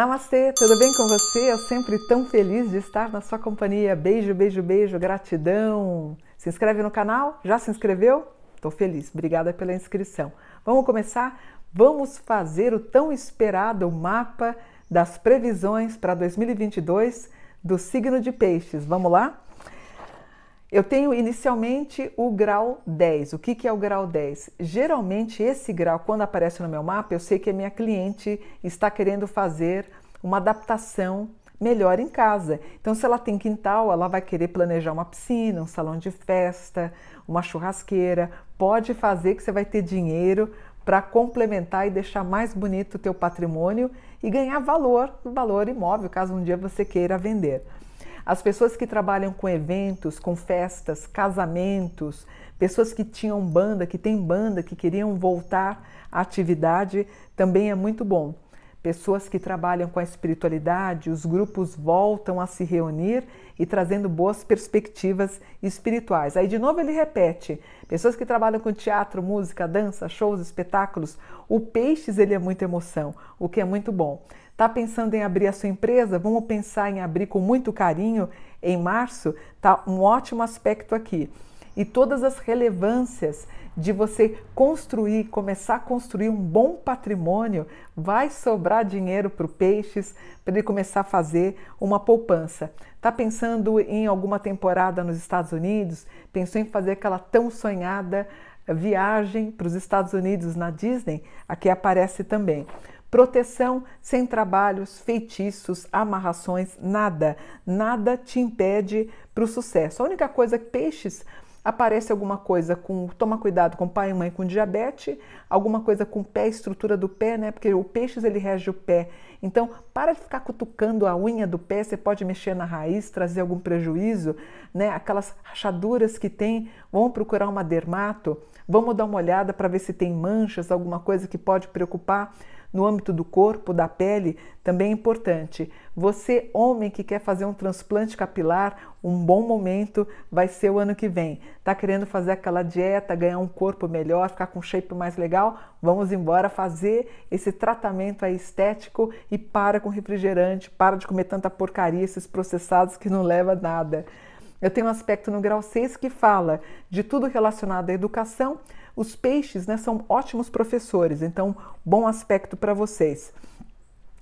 Namastê, tudo bem com você? Eu sempre tão feliz de estar na sua companhia. Beijo, beijo, beijo, gratidão. Se inscreve no canal? Já se inscreveu? Estou feliz, obrigada pela inscrição. Vamos começar? Vamos fazer o tão esperado mapa das previsões para 2022 do signo de Peixes. Vamos lá? Eu tenho inicialmente o grau 10. O que, que é o grau 10? Geralmente, esse grau, quando aparece no meu mapa, eu sei que a minha cliente está querendo fazer uma adaptação melhor em casa. Então, se ela tem quintal, ela vai querer planejar uma piscina, um salão de festa, uma churrasqueira. Pode fazer que você vai ter dinheiro para complementar e deixar mais bonito o teu patrimônio e ganhar valor, valor imóvel, caso um dia você queira vender. As pessoas que trabalham com eventos, com festas, casamentos, pessoas que tinham banda, que têm banda, que queriam voltar à atividade, também é muito bom. Pessoas que trabalham com a espiritualidade, os grupos voltam a se reunir e trazendo boas perspectivas espirituais. Aí de novo ele repete: pessoas que trabalham com teatro, música, dança, shows, espetáculos. O peixes ele é muita emoção, o que é muito bom. Está pensando em abrir a sua empresa? Vamos pensar em abrir com muito carinho em março? Tá um ótimo aspecto aqui. E todas as relevâncias de você construir, começar a construir um bom patrimônio, vai sobrar dinheiro para o peixes para ele começar a fazer uma poupança. Está pensando em alguma temporada nos Estados Unidos? Pensou em fazer aquela tão sonhada viagem para os Estados Unidos na Disney? Aqui aparece também. Proteção sem trabalhos, feitiços, amarrações, nada, nada te impede para o sucesso. A única coisa que peixes aparece alguma coisa com toma cuidado com pai e mãe com diabetes, alguma coisa com pé, estrutura do pé, né? Porque o peixes ele rege o pé. Então, para de ficar cutucando a unha do pé, você pode mexer na raiz, trazer algum prejuízo, né? Aquelas rachaduras que tem, vamos procurar uma dermato, vamos dar uma olhada para ver se tem manchas, alguma coisa que pode preocupar no âmbito do corpo, da pele, também é importante. Você, homem que quer fazer um transplante capilar, um bom momento vai ser o ano que vem. Tá querendo fazer aquela dieta, ganhar um corpo melhor, ficar com um shape mais legal? Vamos embora fazer esse tratamento aí estético e para com refrigerante, para de comer tanta porcaria, esses processados que não leva a nada. Eu tenho um aspecto no grau 6 que fala de tudo relacionado à educação, os peixes né, são ótimos professores, então, bom aspecto para vocês.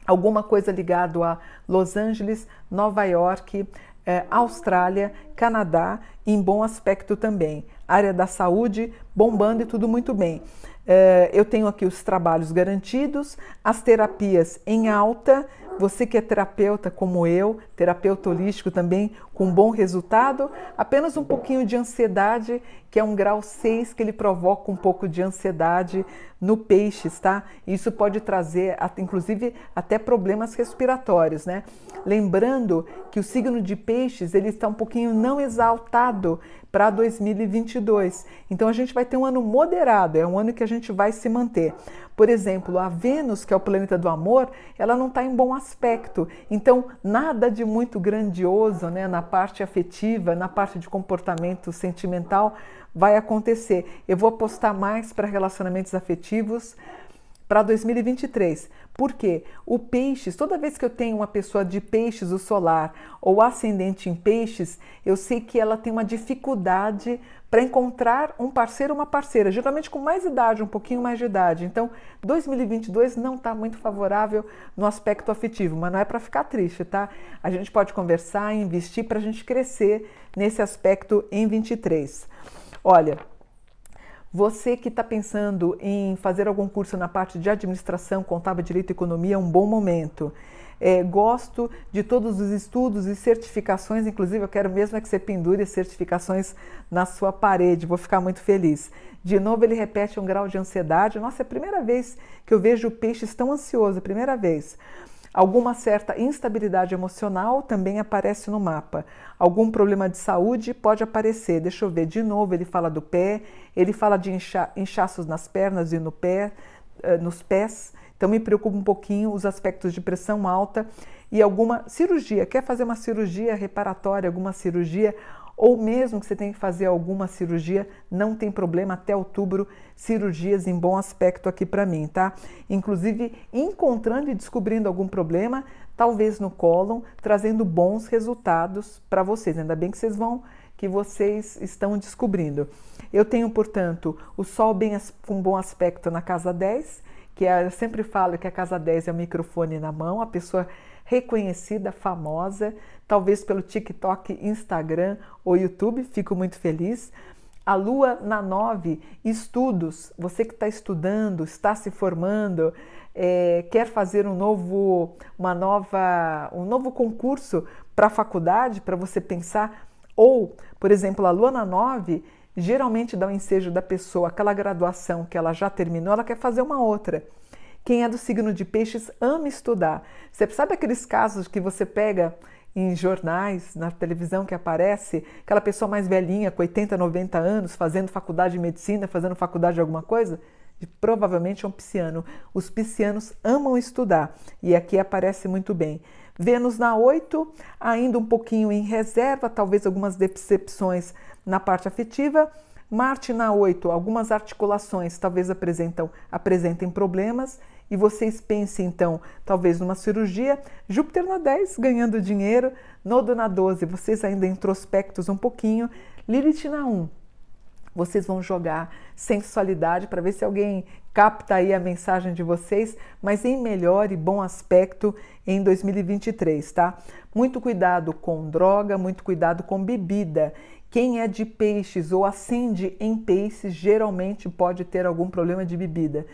Alguma coisa ligado a Los Angeles, Nova York, eh, Austrália, Canadá, em bom aspecto também. Área da saúde, bombando e tudo muito bem. Eh, eu tenho aqui os trabalhos garantidos, as terapias em alta, você que é terapeuta como eu, terapeuta holístico também, com bom resultado, apenas um pouquinho de ansiedade, que é um grau 6 que ele provoca um pouco de ansiedade no peixes, tá? Isso pode trazer, inclusive, até problemas respiratórios, né? Lembrando que o signo de peixes, ele está um pouquinho não exaltado para 2022. Então a gente vai ter um ano moderado, é um ano que a gente vai se manter. Por exemplo, a Vênus, que é o planeta do amor, ela não está em bom aspecto. Então, nada de muito grandioso né, na parte afetiva, na parte de comportamento sentimental vai acontecer. Eu vou apostar mais para relacionamentos afetivos para 2023. Por quê? O peixes, toda vez que eu tenho uma pessoa de peixes, o solar, ou ascendente em peixes, eu sei que ela tem uma dificuldade para encontrar um parceiro ou uma parceira, geralmente com mais idade, um pouquinho mais de idade. Então, 2022 não está muito favorável no aspecto afetivo, mas não é para ficar triste, tá? A gente pode conversar, investir para a gente crescer nesse aspecto em 23. Olha, você que está pensando em fazer algum curso na parte de administração, contábil, direito e economia, é um bom momento. É, gosto de todos os estudos e certificações, inclusive eu quero mesmo é que você pendure certificações na sua parede, vou ficar muito feliz. De novo, ele repete um grau de ansiedade. Nossa, é a primeira vez que eu vejo peixes tão ansioso, primeira vez. Alguma certa instabilidade emocional também aparece no mapa. Algum problema de saúde pode aparecer. Deixa eu ver, de novo ele fala do pé, ele fala de incha inchaços nas pernas e no pé, uh, nos pés. Então me preocupa um pouquinho os aspectos de pressão alta e alguma cirurgia. Quer fazer uma cirurgia reparatória, alguma cirurgia? Ou mesmo que você tenha que fazer alguma cirurgia, não tem problema, até outubro, cirurgias em bom aspecto aqui para mim, tá? Inclusive, encontrando e descobrindo algum problema, talvez no cólon, trazendo bons resultados para vocês. Ainda bem que vocês vão que vocês estão descobrindo. Eu tenho, portanto, o Sol bem com bom aspecto na casa 10, que é, eu sempre falo que a casa 10 é o microfone na mão, a pessoa reconhecida, famosa, talvez pelo TikTok, Instagram ou YouTube, fico muito feliz. A Lua na 9, estudos, você que está estudando, está se formando, é, quer fazer um novo, uma nova, um novo concurso para a faculdade, para você pensar, ou, por exemplo, a Lua na 9 geralmente dá o um ensejo da pessoa, aquela graduação que ela já terminou, ela quer fazer uma outra. Quem é do signo de peixes ama estudar. Você sabe aqueles casos que você pega em jornais, na televisão que aparece, aquela pessoa mais velhinha, com 80, 90 anos, fazendo faculdade de medicina, fazendo faculdade de alguma coisa? E provavelmente é um pisciano. Os piscianos amam estudar e aqui aparece muito bem. Vênus na 8, ainda um pouquinho em reserva, talvez algumas decepções na parte afetiva. Marte na 8, algumas articulações talvez apresentam, apresentem problemas e vocês pensem então, talvez numa cirurgia, Júpiter na 10 ganhando dinheiro, Nodo na 12, vocês ainda introspectos um pouquinho, Lilith na 1. Vocês vão jogar sensualidade para ver se alguém capta aí a mensagem de vocês, mas em melhor e bom aspecto em 2023, tá? Muito cuidado com droga, muito cuidado com bebida. Quem é de peixes ou acende em peixes geralmente pode ter algum problema de bebida.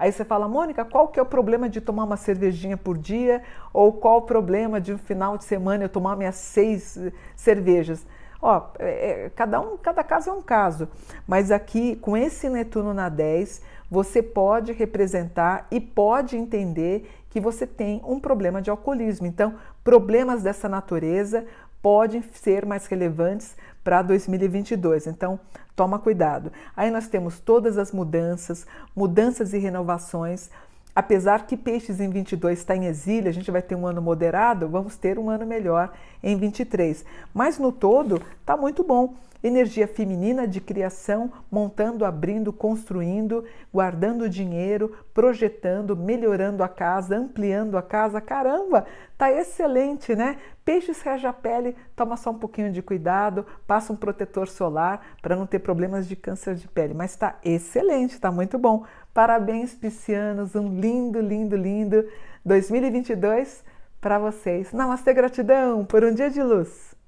Aí você fala, Mônica, qual que é o problema de tomar uma cervejinha por dia? Ou qual o problema de um final de semana eu tomar minhas seis eh, cervejas? Ó, é, é, cada, um, cada caso é um caso, mas aqui com esse Netuno na 10, você pode representar e pode entender que você tem um problema de alcoolismo. Então, problemas dessa natureza podem ser mais relevantes para 2022. Então, toma cuidado. Aí nós temos todas as mudanças, mudanças e renovações. Apesar que Peixes em 22 está em exílio, a gente vai ter um ano moderado, vamos ter um ano melhor em 23. Mas no todo, está muito bom energia feminina de criação, montando, abrindo, construindo, guardando dinheiro, projetando, melhorando a casa, ampliando a casa. Caramba, tá excelente, né? Peixes rege a pele, toma só um pouquinho de cuidado, passa um protetor solar para não ter problemas de câncer de pele, mas está excelente, está muito bom. Parabéns, piscianos, um lindo, lindo, lindo 2022 para vocês. Namastê, gratidão por um dia de luz.